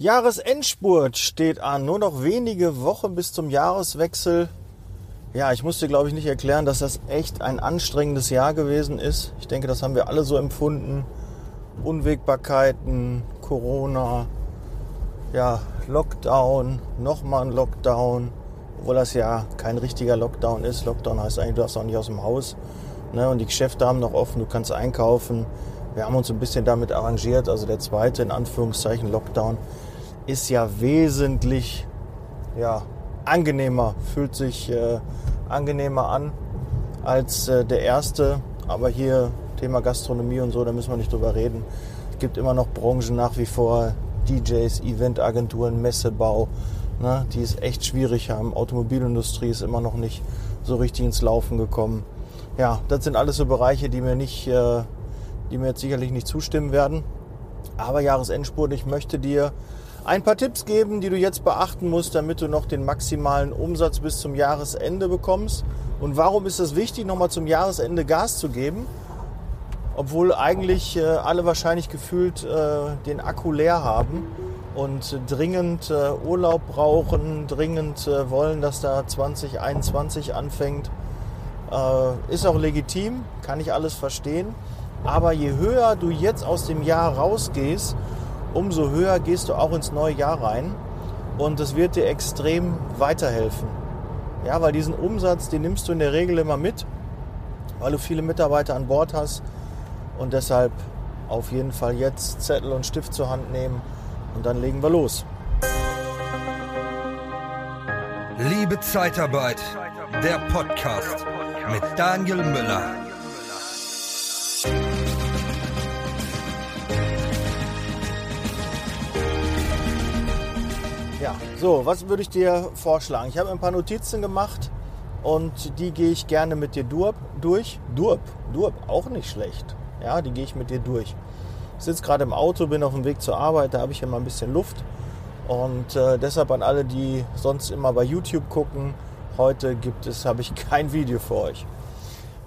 Jahresendspurt steht an. Nur noch wenige Wochen bis zum Jahreswechsel. Ja, ich muss dir, glaube ich, nicht erklären, dass das echt ein anstrengendes Jahr gewesen ist. Ich denke, das haben wir alle so empfunden. Unwägbarkeiten, Corona, ja, Lockdown, nochmal ein Lockdown, obwohl das ja kein richtiger Lockdown ist. Lockdown heißt eigentlich, du darfst auch nicht aus dem Haus. Ne? Und die Geschäfte haben noch offen, du kannst einkaufen. Wir haben uns ein bisschen damit arrangiert. Also der zweite, in Anführungszeichen, Lockdown ist ja wesentlich ja, angenehmer, fühlt sich äh, angenehmer an als äh, der erste. Aber hier Thema Gastronomie und so, da müssen wir nicht drüber reden. Es gibt immer noch Branchen nach wie vor, DJs, Eventagenturen, Messebau, ne, die es echt schwierig haben. Automobilindustrie ist immer noch nicht so richtig ins Laufen gekommen. Ja, das sind alles so Bereiche, die mir nicht, äh, die mir jetzt sicherlich nicht zustimmen werden. Aber Jahresendspurt, ich möchte dir ein paar Tipps geben, die du jetzt beachten musst, damit du noch den maximalen Umsatz bis zum Jahresende bekommst. Und warum ist es wichtig, nochmal zum Jahresende Gas zu geben? Obwohl eigentlich äh, alle wahrscheinlich gefühlt äh, den Akku leer haben und dringend äh, Urlaub brauchen, dringend äh, wollen, dass da 2021 anfängt. Äh, ist auch legitim, kann ich alles verstehen. Aber je höher du jetzt aus dem Jahr rausgehst, umso höher gehst du auch ins neue Jahr rein und es wird dir extrem weiterhelfen. Ja, weil diesen Umsatz, den nimmst du in der Regel immer mit, weil du viele Mitarbeiter an Bord hast und deshalb auf jeden Fall jetzt Zettel und Stift zur Hand nehmen und dann legen wir los. Liebe Zeitarbeit, der Podcast mit Daniel Müller. Ja, so, was würde ich dir vorschlagen? Ich habe ein paar Notizen gemacht und die gehe ich gerne mit dir durch. Durb, Durb, auch nicht schlecht. Ja, die gehe ich mit dir durch. Ich sitze gerade im Auto, bin auf dem Weg zur Arbeit, da habe ich immer ein bisschen Luft. Und äh, deshalb an alle, die sonst immer bei YouTube gucken, heute gibt es, habe ich kein Video für euch.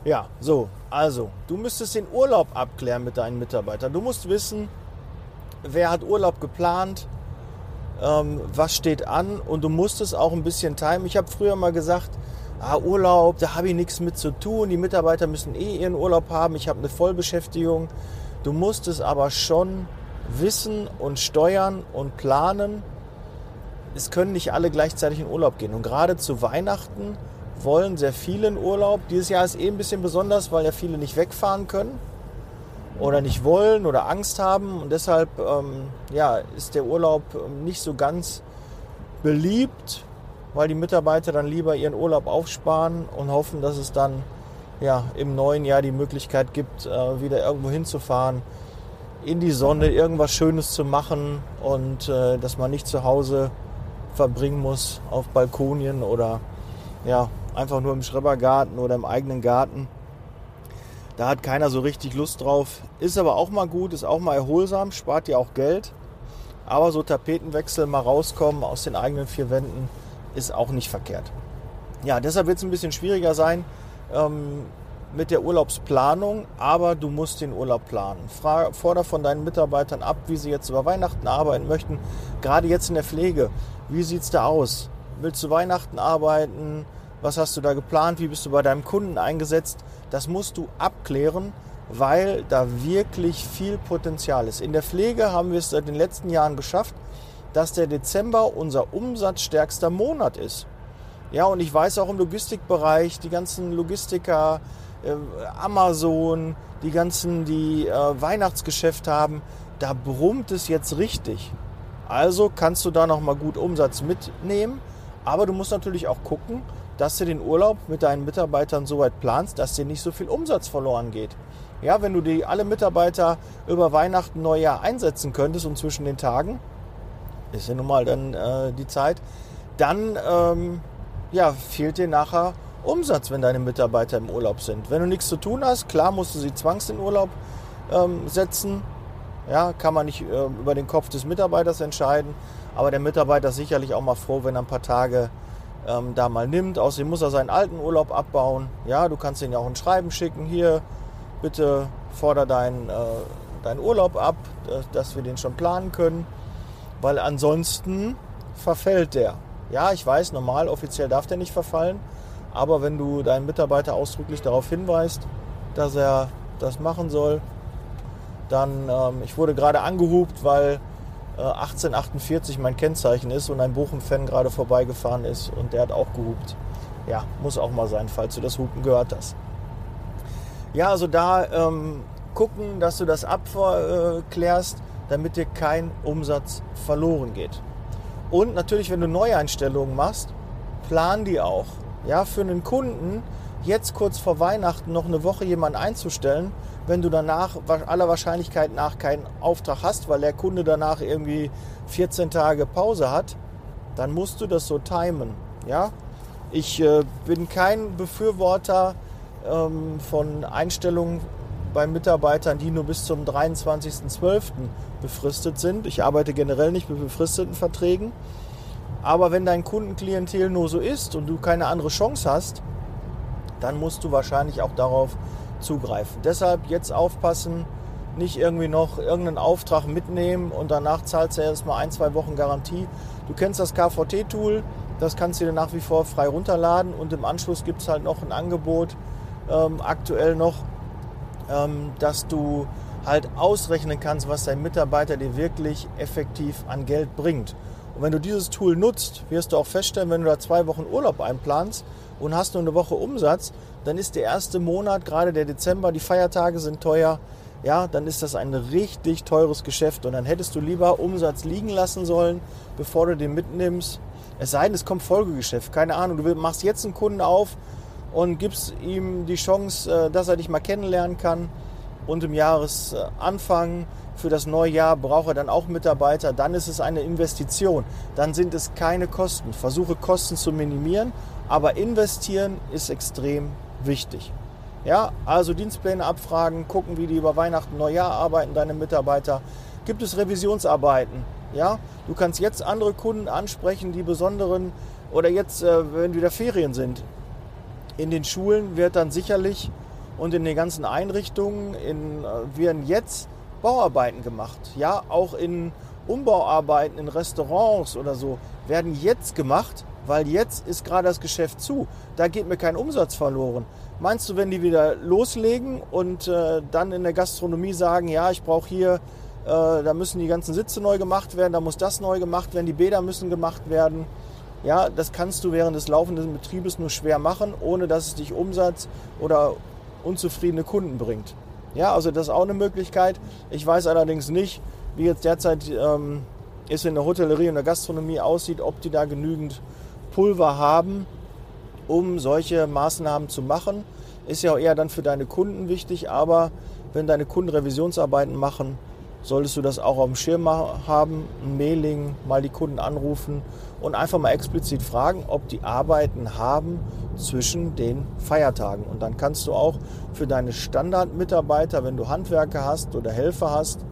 Ja, so, also, du müsstest den Urlaub abklären mit deinen Mitarbeitern. Du musst wissen, wer hat Urlaub geplant, ähm, was steht an und du musst es auch ein bisschen timen. Ich habe früher mal gesagt, ah, Urlaub, da habe ich nichts mit zu tun, die Mitarbeiter müssen eh ihren Urlaub haben, ich habe eine Vollbeschäftigung. Du musst es aber schon wissen und steuern und planen. Es können nicht alle gleichzeitig in Urlaub gehen. Und gerade zu Weihnachten wollen sehr viele in Urlaub. Dieses Jahr ist eh ein bisschen besonders, weil ja viele nicht wegfahren können oder nicht wollen oder Angst haben. Und deshalb ähm, ja, ist der Urlaub ähm, nicht so ganz beliebt, weil die Mitarbeiter dann lieber ihren Urlaub aufsparen und hoffen, dass es dann ja, im neuen Jahr die Möglichkeit gibt, äh, wieder irgendwo hinzufahren, in die Sonne, irgendwas Schönes zu machen und äh, dass man nicht zu Hause verbringen muss auf Balkonien oder ja, einfach nur im Schrebergarten oder im eigenen Garten. Da hat keiner so richtig Lust drauf. Ist aber auch mal gut, ist auch mal erholsam, spart ja auch Geld. Aber so Tapetenwechsel, mal rauskommen aus den eigenen vier Wänden, ist auch nicht verkehrt. Ja, deshalb wird es ein bisschen schwieriger sein ähm, mit der Urlaubsplanung, aber du musst den Urlaub planen. Frage, forder von deinen Mitarbeitern ab, wie sie jetzt über Weihnachten arbeiten möchten. Gerade jetzt in der Pflege, wie sieht es da aus? Willst du Weihnachten arbeiten? Was hast du da geplant? Wie bist du bei deinem Kunden eingesetzt? Das musst du abklären, weil da wirklich viel Potenzial ist. In der Pflege haben wir es seit den letzten Jahren geschafft, dass der Dezember unser umsatzstärkster Monat ist. Ja, und ich weiß auch im Logistikbereich, die ganzen Logistiker, äh, Amazon, die ganzen, die äh, Weihnachtsgeschäft haben, da brummt es jetzt richtig. Also kannst du da nochmal gut Umsatz mitnehmen, aber du musst natürlich auch gucken, dass du den Urlaub mit deinen Mitarbeitern so weit planst, dass dir nicht so viel Umsatz verloren geht. Ja, wenn du die alle Mitarbeiter über Weihnachten, Neujahr einsetzen könntest und zwischen den Tagen, ist ja nun mal dann äh, die Zeit, dann ähm, ja, fehlt dir nachher Umsatz, wenn deine Mitarbeiter im Urlaub sind. Wenn du nichts zu tun hast, klar musst du sie zwangs in Urlaub ähm, setzen. Ja, kann man nicht äh, über den Kopf des Mitarbeiters entscheiden. Aber der Mitarbeiter ist sicherlich auch mal froh, wenn er ein paar Tage ähm, da mal nimmt. Außerdem muss er seinen alten Urlaub abbauen. Ja, du kannst ihn ja auch ein Schreiben schicken. Hier, bitte forder deinen, äh, deinen Urlaub ab, dass wir den schon planen können. weil ansonsten verfällt der. Ja, ich weiß, normal, offiziell darf der nicht verfallen, aber wenn du deinen Mitarbeiter ausdrücklich darauf hinweist, dass er das machen soll, dann, ähm, ich wurde gerade angehupt, weil äh, 1848 mein Kennzeichen ist und ein Bochum-Fan gerade vorbeigefahren ist und der hat auch gehupt. Ja, muss auch mal sein, falls du das Hupen gehört hast. Ja, also da ähm, gucken, dass du das abklärst, damit dir kein Umsatz verloren geht. Und natürlich, wenn du Neueinstellungen machst, plan die auch. Ja, für einen Kunden jetzt kurz vor Weihnachten noch eine Woche jemanden einzustellen, wenn du danach aller Wahrscheinlichkeit nach keinen Auftrag hast, weil der Kunde danach irgendwie 14 Tage Pause hat, dann musst du das so timen. Ja, ich äh, bin kein Befürworter ähm, von Einstellungen bei Mitarbeitern, die nur bis zum 23.12. befristet sind. Ich arbeite generell nicht mit befristeten Verträgen. Aber wenn dein Kundenklientel nur so ist und du keine andere Chance hast, dann musst du wahrscheinlich auch darauf zugreifen. Deshalb jetzt aufpassen, nicht irgendwie noch irgendeinen Auftrag mitnehmen und danach zahlst du erstmal ein, zwei Wochen Garantie. Du kennst das KVT-Tool, das kannst du dir nach wie vor frei runterladen und im Anschluss gibt es halt noch ein Angebot, ähm, aktuell noch, ähm, dass du halt ausrechnen kannst, was dein Mitarbeiter dir wirklich effektiv an Geld bringt. Und wenn du dieses Tool nutzt, wirst du auch feststellen, wenn du da zwei Wochen Urlaub einplanst und hast nur eine Woche Umsatz, dann ist der erste Monat, gerade der Dezember, die Feiertage sind teuer, ja, dann ist das ein richtig teures Geschäft und dann hättest du lieber Umsatz liegen lassen sollen, bevor du den mitnimmst. Es sei denn, es kommt Folgegeschäft, keine Ahnung, du machst jetzt einen Kunden auf und gibst ihm die Chance, äh, dass er dich mal kennenlernen kann. Und im Jahresanfang für das neue Jahr braucht er dann auch Mitarbeiter. Dann ist es eine Investition. Dann sind es keine Kosten. Versuche Kosten zu minimieren, aber investieren ist extrem wichtig. Ja, also Dienstpläne abfragen, gucken, wie die über Weihnachten, Neujahr arbeiten, deine Mitarbeiter. Gibt es Revisionsarbeiten? Ja, du kannst jetzt andere Kunden ansprechen, die besonderen oder jetzt, äh, wenn wieder Ferien sind, in den Schulen wird dann sicherlich und in den ganzen Einrichtungen in, äh, werden jetzt Bauarbeiten gemacht. Ja, auch in Umbauarbeiten in Restaurants oder so werden jetzt gemacht, weil jetzt ist gerade das Geschäft zu. Da geht mir kein Umsatz verloren. Meinst du, wenn die wieder loslegen und äh, dann in der Gastronomie sagen, ja, ich brauche hier, äh, da müssen die ganzen Sitze neu gemacht werden, da muss das neu gemacht werden, die Bäder müssen gemacht werden, ja, das kannst du während des laufenden Betriebes nur schwer machen, ohne dass es dich Umsatz oder unzufriedene Kunden bringt. Ja, also das ist auch eine Möglichkeit. Ich weiß allerdings nicht, wie jetzt derzeit ähm, es in der Hotellerie und der Gastronomie aussieht, ob die da genügend Pulver haben, um solche Maßnahmen zu machen. Ist ja auch eher dann für deine Kunden wichtig, aber wenn deine Kunden Revisionsarbeiten machen, solltest du das auch auf dem Schirm haben, ein Mailing, mal die Kunden anrufen und einfach mal explizit fragen, ob die Arbeiten haben zwischen den Feiertagen. Und dann kannst du auch für deine Standardmitarbeiter, wenn du Handwerker hast oder Helfer hast,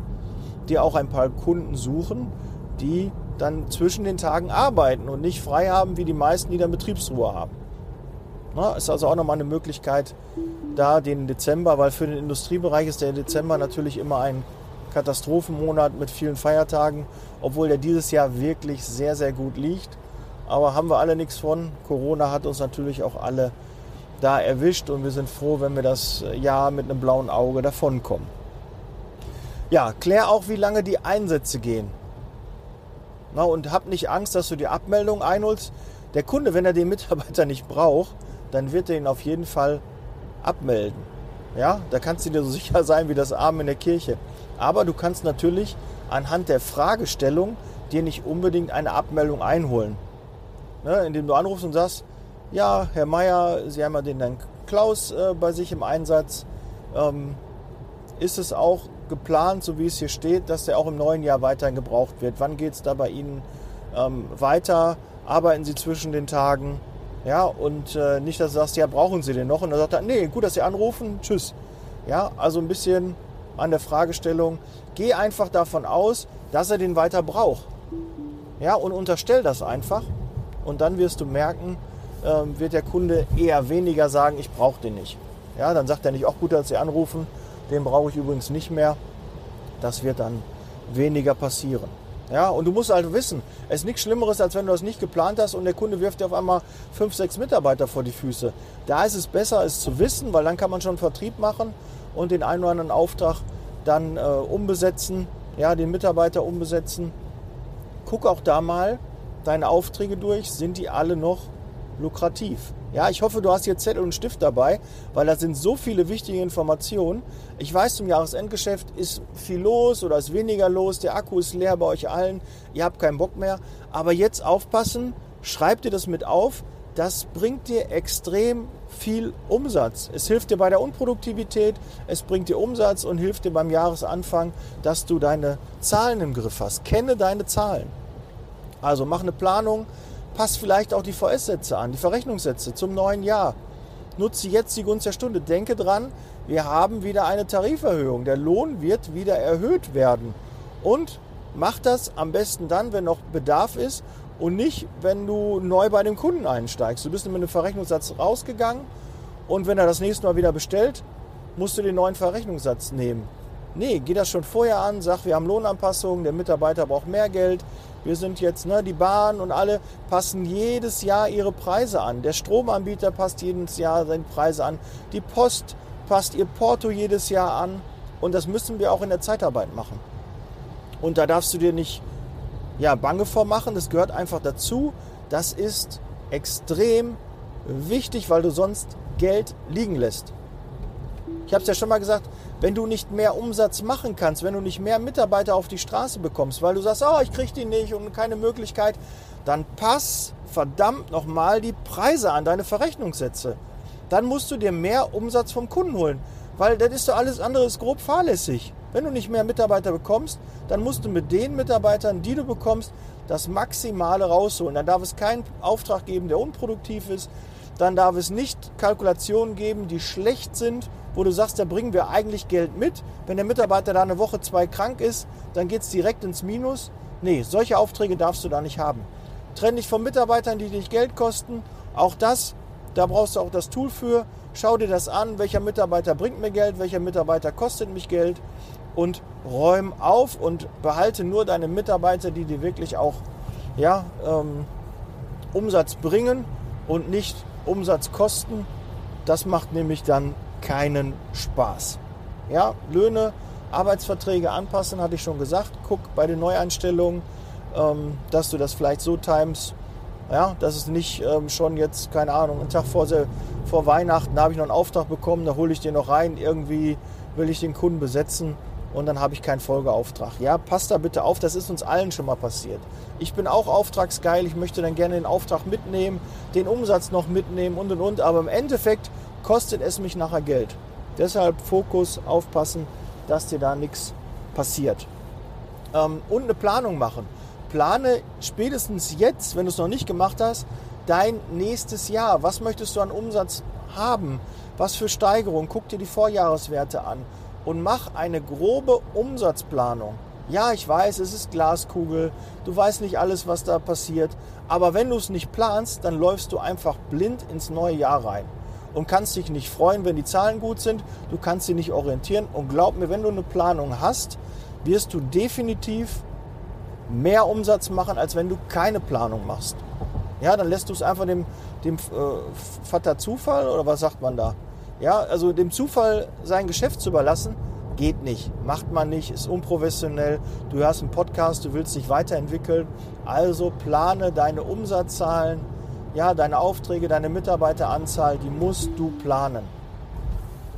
dir auch ein paar Kunden suchen, die dann zwischen den Tagen arbeiten und nicht frei haben, wie die meisten, die dann Betriebsruhe haben. Na, ist also auch nochmal eine Möglichkeit, da den Dezember, weil für den Industriebereich ist der Dezember natürlich immer ein Katastrophenmonat mit vielen Feiertagen, obwohl der dieses Jahr wirklich sehr, sehr gut liegt. Aber haben wir alle nichts von. Corona hat uns natürlich auch alle da erwischt und wir sind froh, wenn wir das Jahr mit einem blauen Auge davonkommen. Ja, klär auch, wie lange die Einsätze gehen. Na, und hab nicht Angst, dass du die Abmeldung einholst. Der Kunde, wenn er den Mitarbeiter nicht braucht, dann wird er ihn auf jeden Fall abmelden. Ja, da kannst du dir so sicher sein wie das Arm in der Kirche. Aber du kannst natürlich anhand der Fragestellung dir nicht unbedingt eine Abmeldung einholen. Ne, indem du anrufst und sagst, ja, Herr Meier, Sie haben ja den Herrn Klaus äh, bei sich im Einsatz. Ähm, ist es auch geplant, so wie es hier steht, dass der auch im neuen Jahr weiterhin gebraucht wird? Wann geht es da bei Ihnen ähm, weiter? Arbeiten Sie zwischen den Tagen? Ja, und äh, nicht, dass du sagst, ja, brauchen Sie den noch? Und dann sagt er, nee, gut, dass Sie anrufen, tschüss. Ja, also ein bisschen an der Fragestellung, geh einfach davon aus, dass er den weiter braucht. Ja, und unterstell das einfach. Und dann wirst du merken, äh, wird der Kunde eher weniger sagen, ich brauche den nicht. Ja, dann sagt er nicht, auch gut, dass Sie anrufen, den brauche ich übrigens nicht mehr. Das wird dann weniger passieren. Ja, und du musst halt wissen, es ist nichts Schlimmeres, als wenn du das nicht geplant hast und der Kunde wirft dir auf einmal fünf, sechs Mitarbeiter vor die Füße. Da ist es besser, es zu wissen, weil dann kann man schon Vertrieb machen und den einen oder anderen Auftrag dann äh, umbesetzen, ja, den Mitarbeiter umbesetzen. Guck auch da mal deine Aufträge durch, sind die alle noch lukrativ? Ja, ich hoffe, du hast hier Zettel und Stift dabei, weil da sind so viele wichtige Informationen. Ich weiß, zum Jahresendgeschäft ist viel los oder ist weniger los, der Akku ist leer bei euch allen, ihr habt keinen Bock mehr. Aber jetzt aufpassen, schreib dir das mit auf, das bringt dir extrem viel Umsatz. Es hilft dir bei der Unproduktivität, es bringt dir Umsatz und hilft dir beim Jahresanfang, dass du deine Zahlen im Griff hast. Kenne deine Zahlen. Also mach eine Planung, Pass vielleicht auch die VS-Sätze an, die Verrechnungssätze zum neuen Jahr. Nutze jetzt die Gunst der Stunde. Denke dran, wir haben wieder eine Tariferhöhung. Der Lohn wird wieder erhöht werden. Und mach das am besten dann, wenn noch Bedarf ist und nicht, wenn du neu bei dem Kunden einsteigst. Du bist mit einem Verrechnungssatz rausgegangen und wenn er das nächste Mal wieder bestellt, musst du den neuen Verrechnungssatz nehmen. Nee, geh das schon vorher an, sag, wir haben Lohnanpassungen, der Mitarbeiter braucht mehr Geld, wir sind jetzt, ne, die Bahn und alle passen jedes Jahr ihre Preise an. Der Stromanbieter passt jedes Jahr seine Preise an. Die Post passt ihr Porto jedes Jahr an. Und das müssen wir auch in der Zeitarbeit machen. Und da darfst du dir nicht ja, bange vormachen. Das gehört einfach dazu. Das ist extrem wichtig, weil du sonst Geld liegen lässt. Ich habe es ja schon mal gesagt, wenn du nicht mehr Umsatz machen kannst, wenn du nicht mehr Mitarbeiter auf die Straße bekommst, weil du sagst, oh, ich kriege die nicht und keine Möglichkeit, dann pass verdammt nochmal die Preise an, deine Verrechnungssätze. Dann musst du dir mehr Umsatz vom Kunden holen, weil das ist doch alles andere ist grob fahrlässig. Wenn du nicht mehr Mitarbeiter bekommst, dann musst du mit den Mitarbeitern, die du bekommst, das Maximale rausholen. Dann darf es keinen Auftrag geben, der unproduktiv ist. Dann darf es nicht Kalkulationen geben, die schlecht sind wo du sagst, da bringen wir eigentlich Geld mit. Wenn der Mitarbeiter da eine Woche, zwei krank ist, dann geht es direkt ins Minus. Nee, solche Aufträge darfst du da nicht haben. Trenn dich von Mitarbeitern, die dich Geld kosten. Auch das, da brauchst du auch das Tool für. Schau dir das an, welcher Mitarbeiter bringt mir Geld, welcher Mitarbeiter kostet mich Geld und räum auf und behalte nur deine Mitarbeiter, die dir wirklich auch ja, ähm, Umsatz bringen und nicht Umsatz kosten. Das macht nämlich dann keinen Spaß. Ja, Löhne, Arbeitsverträge anpassen, hatte ich schon gesagt. Guck bei den Neueinstellungen, ähm, dass du das vielleicht so times, ja, dass es nicht ähm, schon jetzt, keine Ahnung, einen Tag vor, vor Weihnachten, habe ich noch einen Auftrag bekommen, da hole ich den noch rein, irgendwie will ich den Kunden besetzen und dann habe ich keinen Folgeauftrag. Ja, passt da bitte auf, das ist uns allen schon mal passiert. Ich bin auch auftragsgeil, ich möchte dann gerne den Auftrag mitnehmen, den Umsatz noch mitnehmen und und und, aber im Endeffekt kostet es mich nachher Geld. Deshalb Fokus, aufpassen, dass dir da nichts passiert. Ähm, und eine Planung machen. Plane spätestens jetzt, wenn du es noch nicht gemacht hast, dein nächstes Jahr. Was möchtest du an Umsatz haben? Was für Steigerung? Guck dir die Vorjahreswerte an und mach eine grobe Umsatzplanung. Ja, ich weiß, es ist Glaskugel, du weißt nicht alles, was da passiert, aber wenn du es nicht planst, dann läufst du einfach blind ins neue Jahr rein und kannst dich nicht freuen, wenn die Zahlen gut sind. Du kannst dich nicht orientieren. Und glaub mir, wenn du eine Planung hast, wirst du definitiv mehr Umsatz machen, als wenn du keine Planung machst. Ja, dann lässt du es einfach dem, dem äh, Vater Zufall oder was sagt man da? Ja, also dem Zufall sein Geschäft zu überlassen, geht nicht. Macht man nicht, ist unprofessionell. Du hörst einen Podcast, du willst dich weiterentwickeln. Also plane deine Umsatzzahlen, ja, deine Aufträge, deine Mitarbeiteranzahl, die musst du planen.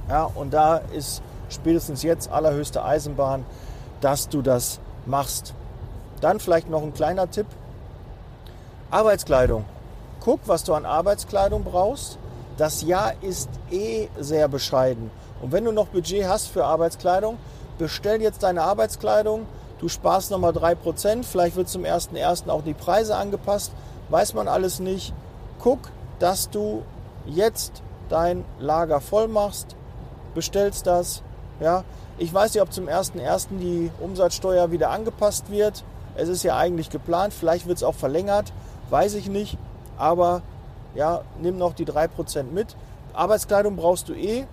Ja, und da ist spätestens jetzt allerhöchste Eisenbahn, dass du das machst. Dann vielleicht noch ein kleiner Tipp. Arbeitskleidung. Guck, was du an Arbeitskleidung brauchst. Das Jahr ist eh sehr bescheiden. Und wenn du noch Budget hast für Arbeitskleidung, bestell jetzt deine Arbeitskleidung. Du sparst nochmal 3%. Vielleicht wird zum 1.1. auch die Preise angepasst weiß man alles nicht. Guck, dass du jetzt dein Lager voll machst, bestellst das. Ja, ich weiß nicht, ob zum 1.1. die Umsatzsteuer wieder angepasst wird. Es ist ja eigentlich geplant, vielleicht wird es auch verlängert, weiß ich nicht. Aber ja, nimm noch die 3% mit. Arbeitskleidung brauchst du eh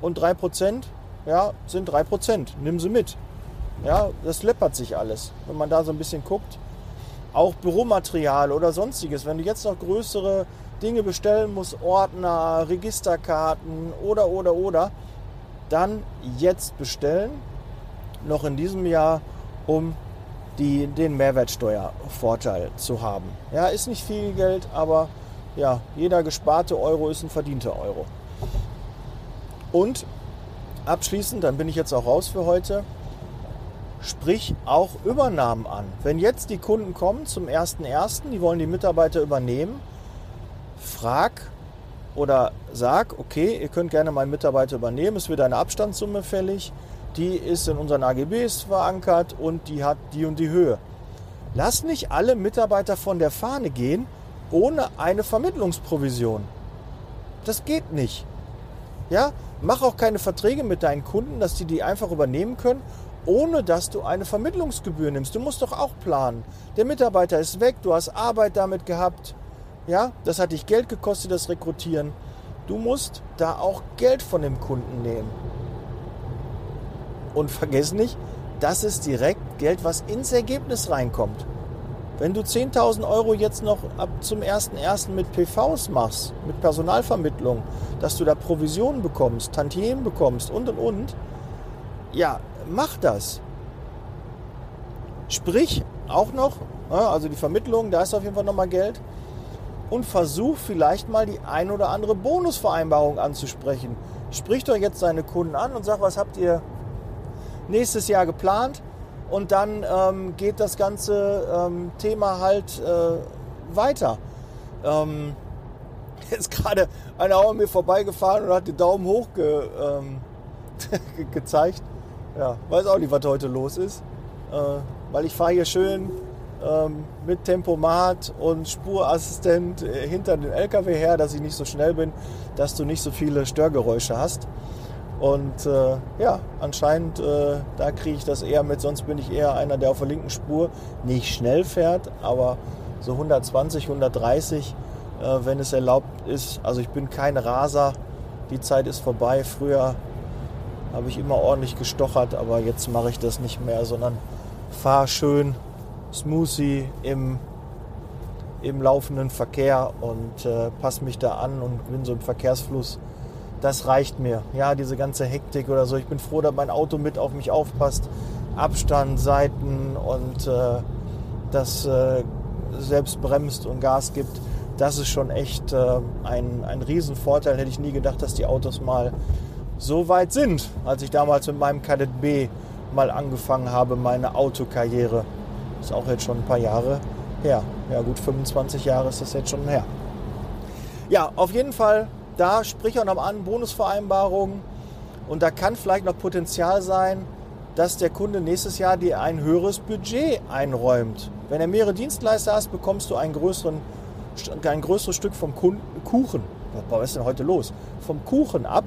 und 3% ja, sind 3%. Nimm sie mit. Ja, das läppert sich alles, wenn man da so ein bisschen guckt. Auch Büromaterial oder sonstiges. Wenn du jetzt noch größere Dinge bestellen musst, Ordner, Registerkarten oder, oder, oder, dann jetzt bestellen. Noch in diesem Jahr, um die, den Mehrwertsteuervorteil zu haben. Ja, ist nicht viel Geld, aber ja, jeder gesparte Euro ist ein verdienter Euro. Und abschließend, dann bin ich jetzt auch raus für heute, sprich auch Übernahmen an. Wenn jetzt die Kunden kommen zum 1.1., die wollen die Mitarbeiter übernehmen, frag oder sag, okay, ihr könnt gerne meinen Mitarbeiter übernehmen, es wird eine Abstandssumme fällig, die ist in unseren AGBs verankert und die hat die und die Höhe. Lass nicht alle Mitarbeiter von der Fahne gehen ohne eine Vermittlungsprovision. Das geht nicht. Ja, mach auch keine Verträge mit deinen Kunden, dass die die einfach übernehmen können, ohne dass du eine Vermittlungsgebühr nimmst. Du musst doch auch planen. Der Mitarbeiter ist weg, du hast Arbeit damit gehabt. Ja, das hat dich Geld gekostet, das Rekrutieren. Du musst da auch Geld von dem Kunden nehmen. Und vergiss nicht, das ist direkt Geld, was ins Ergebnis reinkommt. Wenn du 10.000 Euro jetzt noch ab zum 1.1. mit PVs machst, mit Personalvermittlung, dass du da Provisionen bekommst, Tantiemen bekommst und und und, ja, mach das. Sprich auch noch, also die Vermittlung, da ist auf jeden Fall nochmal Geld. Und versuch vielleicht mal die ein oder andere Bonusvereinbarung anzusprechen. Sprich doch jetzt deine Kunden an und sag, was habt ihr nächstes Jahr geplant? Und dann ähm, geht das ganze ähm, Thema halt äh, weiter. Ähm, jetzt gerade einer an mir vorbeigefahren und hat den Daumen hoch ge, ähm, gezeigt. Ja, weiß auch nicht, was heute los ist. Äh, weil ich fahre hier schön ähm, mit Tempomat und Spurassistent äh, hinter den LKW her, dass ich nicht so schnell bin, dass du nicht so viele Störgeräusche hast. Und äh, ja, anscheinend, äh, da kriege ich das eher mit, sonst bin ich eher einer, der auf der linken Spur nicht schnell fährt, aber so 120, 130, äh, wenn es erlaubt ist. Also ich bin kein Raser, die Zeit ist vorbei. Früher habe ich immer ordentlich gestochert, aber jetzt mache ich das nicht mehr, sondern fahre schön smoothie im, im laufenden Verkehr und äh, passe mich da an und bin so im Verkehrsfluss. Das reicht mir. Ja, diese ganze Hektik oder so. Ich bin froh, dass mein Auto mit auf mich aufpasst. Abstand, Seiten und äh, das äh, selbst bremst und Gas gibt. Das ist schon echt äh, ein, ein Riesenvorteil. Hätte ich nie gedacht, dass die Autos mal so weit sind, als ich damals mit meinem Kadett B mal angefangen habe, meine Autokarriere. Ist auch jetzt schon ein paar Jahre her. Ja, gut 25 Jahre ist das jetzt schon her. Ja, auf jeden Fall, da sprich auch noch an, Bonusvereinbarungen. Und da kann vielleicht noch Potenzial sein, dass der Kunde nächstes Jahr dir ein höheres Budget einräumt. Wenn er mehrere Dienstleister hast, bekommst du einen größeren, ein größeres Stück vom Kuchen. Was ist denn heute los? Vom Kuchen ab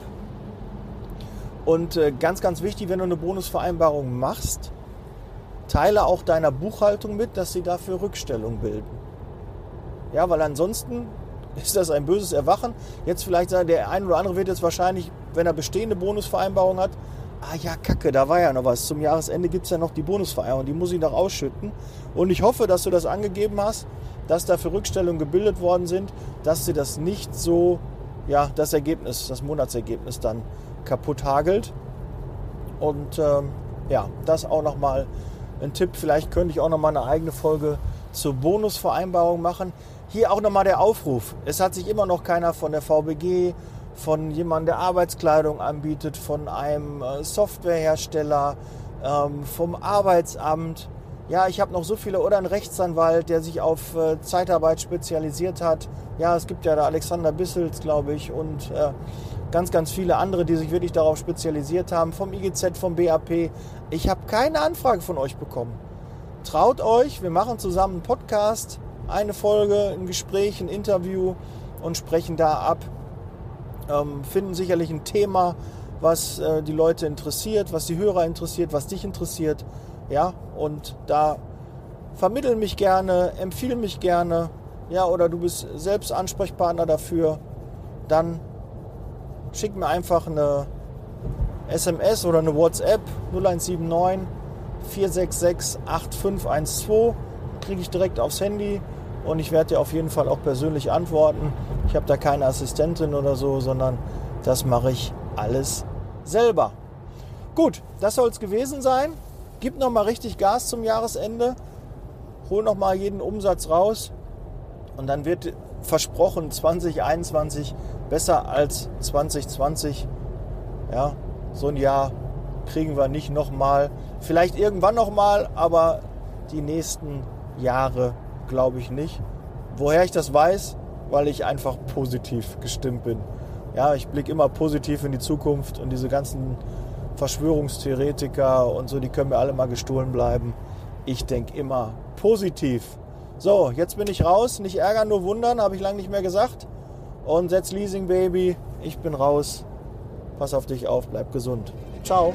und äh, ganz, ganz wichtig, wenn du eine Bonusvereinbarung machst, teile auch deiner Buchhaltung mit, dass sie dafür Rückstellung bilden. Ja, weil ansonsten ist das ein böses Erwachen. Jetzt vielleicht der ein oder andere wird jetzt wahrscheinlich, wenn er bestehende Bonusvereinbarung hat, ah ja, kacke, da war ja noch was. Zum Jahresende gibt es ja noch die Bonusvereinbarung, die muss ich noch ausschütten. Und ich hoffe, dass du das angegeben hast, dass dafür Rückstellungen gebildet worden sind, dass sie das nicht so, ja, das Ergebnis, das Monatsergebnis dann kaputt hagelt. Und ähm, ja, das auch nochmal ein Tipp. Vielleicht könnte ich auch nochmal eine eigene Folge zur Bonusvereinbarung machen. Hier auch nochmal der Aufruf. Es hat sich immer noch keiner von der VBG, von jemandem, der Arbeitskleidung anbietet, von einem äh, Softwarehersteller, ähm, vom Arbeitsamt. Ja, ich habe noch so viele oder einen Rechtsanwalt, der sich auf äh, Zeitarbeit spezialisiert hat. Ja, es gibt ja da Alexander Bissels, glaube ich, und äh, ganz, ganz viele andere, die sich wirklich darauf spezialisiert haben, vom IGZ, vom BAP. Ich habe keine Anfrage von euch bekommen. Traut euch, wir machen zusammen einen Podcast, eine Folge, ein Gespräch, ein Interview und sprechen da ab. Ähm, finden sicherlich ein Thema, was äh, die Leute interessiert, was die Hörer interessiert, was dich interessiert. Ja, und da vermitteln mich gerne, empfehlen mich gerne. Ja, oder du bist selbst Ansprechpartner dafür. Dann schick mir einfach eine SMS oder eine WhatsApp 0179 466 8512. Kriege ich direkt aufs Handy und ich werde dir auf jeden Fall auch persönlich antworten. Ich habe da keine Assistentin oder so, sondern das mache ich alles selber. Gut, das soll es gewesen sein. Gib noch mal richtig Gas zum Jahresende. Hol noch mal jeden Umsatz raus und dann wird versprochen 2021 besser als 2020. Ja, so ein Jahr kriegen wir nicht noch mal. Vielleicht irgendwann noch mal, aber die nächsten Jahre glaube ich nicht. Woher ich das weiß? Weil ich einfach positiv gestimmt bin. Ja, ich blicke immer positiv in die Zukunft und diese ganzen Verschwörungstheoretiker und so, die können mir alle mal gestohlen bleiben. Ich denke immer positiv. So, jetzt bin ich raus. Nicht ärgern, nur wundern, habe ich lange nicht mehr gesagt. Und setz Leasing Baby. Ich bin raus. Pass auf dich auf, bleib gesund. Ciao.